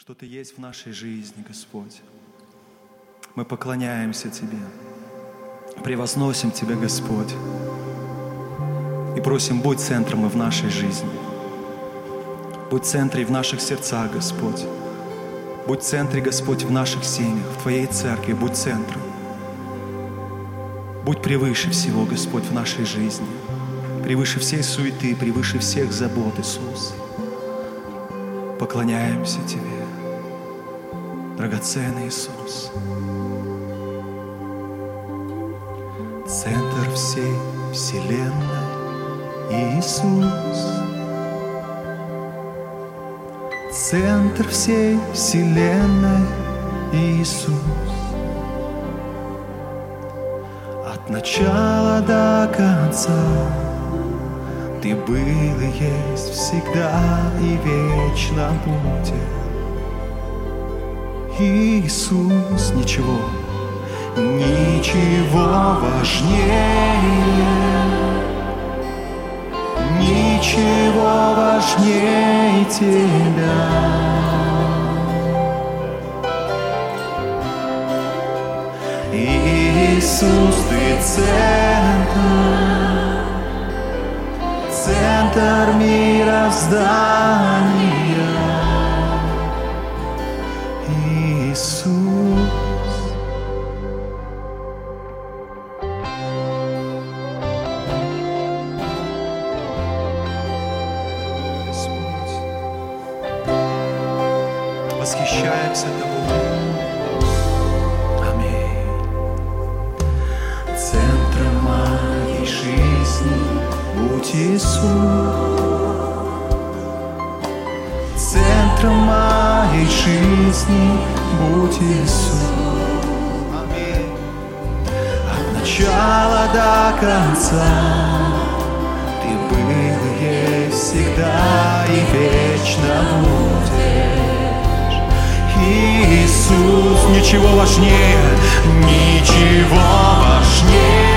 что Ты есть в нашей жизни, Господь. Мы поклоняемся Тебе, превозносим Тебя, Господь, и просим, будь центром и в нашей жизни. Будь центром в наших сердцах, Господь. Будь в Господь, в наших семьях, в Твоей церкви, будь центром. Будь превыше всего, Господь, в нашей жизни, превыше всей суеты, превыше всех забот, Иисус. Поклоняемся Тебе, драгоценный Иисус. Центр всей вселенной Иисус. Центр всей вселенной Иисус. От начала до конца Ты был и есть всегда и вечно будешь. Иисус, ничего, ничего важнее, ничего важнее Тебя. Иисус, Ты центр, центр мироздания. Иисус. Восхищаемся Тобой. Аминь. Центром моей жизни будь Иисус. Центром моей жизни будь Иисус. От начала до конца Ты был и есть всегда и вечно будешь. Иисус, ничего важнее, ничего важнее,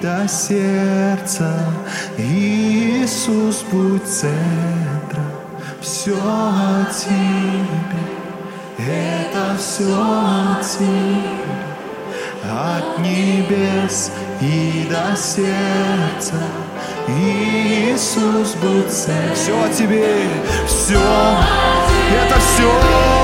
до сердца. Иисус, будь центром, все о Тебе. Это все от Тебя, от небес и до сердца. Иисус, будь царь. Все о Тебе, все, это все,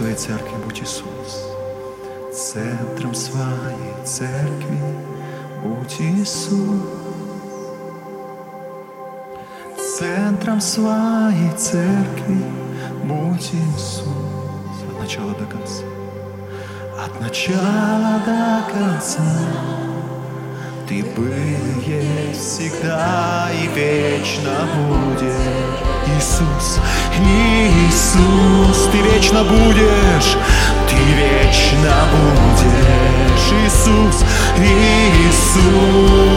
Своей церкви будь Иисус. Центром своей церкви будь Иисус. Центром своей церкви будь Иисус от начала до конца. От начала до конца Ты был есть всегда и вечно будешь. Иисус, Иисус, вечно будешь, Ты вечно будешь. Иисус, Иисус,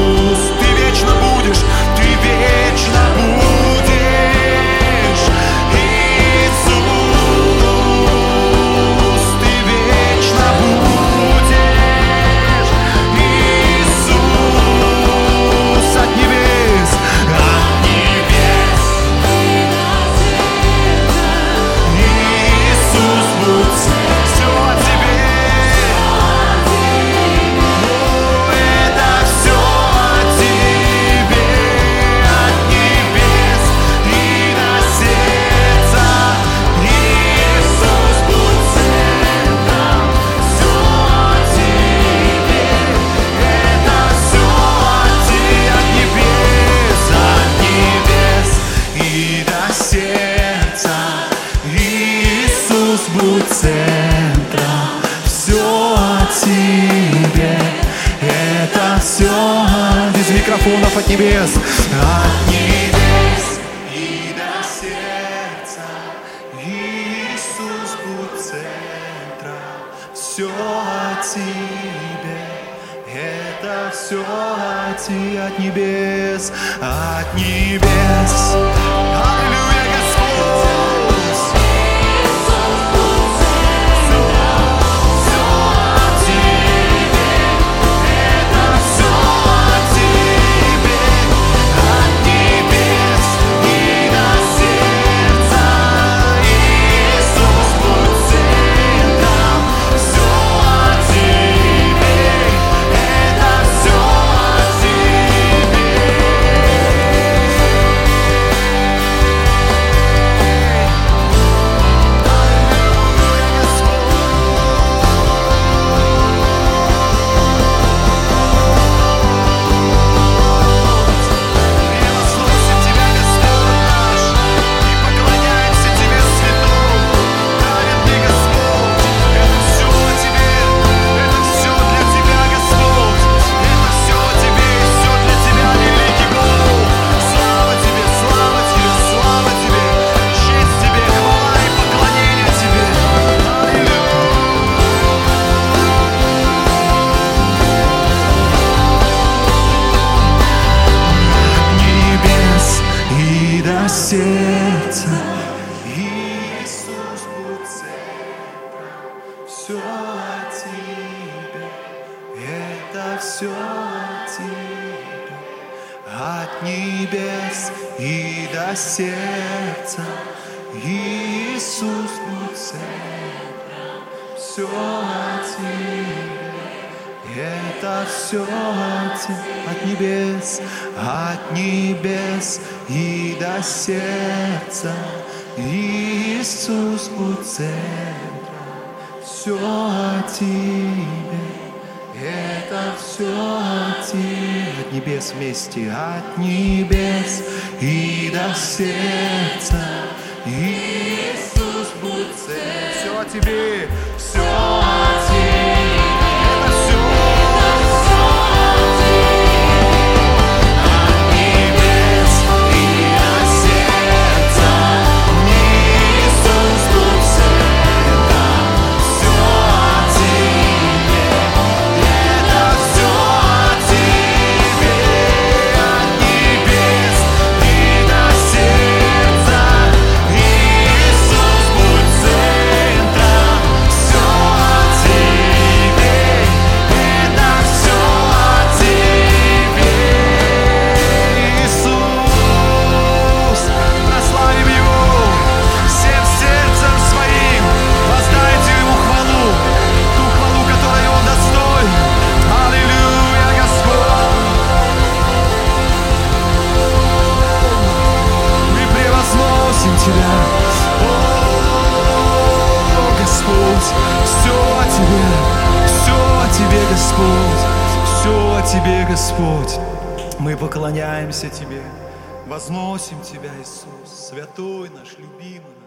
все о тебе, это все от, от небес, от небес. сердца, Иисус будь центром. Все о Тебе Это все о Тебе От небес, от небес И до сердца. Иисус будь центром. Все о Тебе. Это все о небес вместе, от небес и до сердца. Иисус, будет цель. Все о тебе. Тебе, Господь, мы поклоняемся Тебе, возносим Тебя, Иисус, святой наш, любимый наш.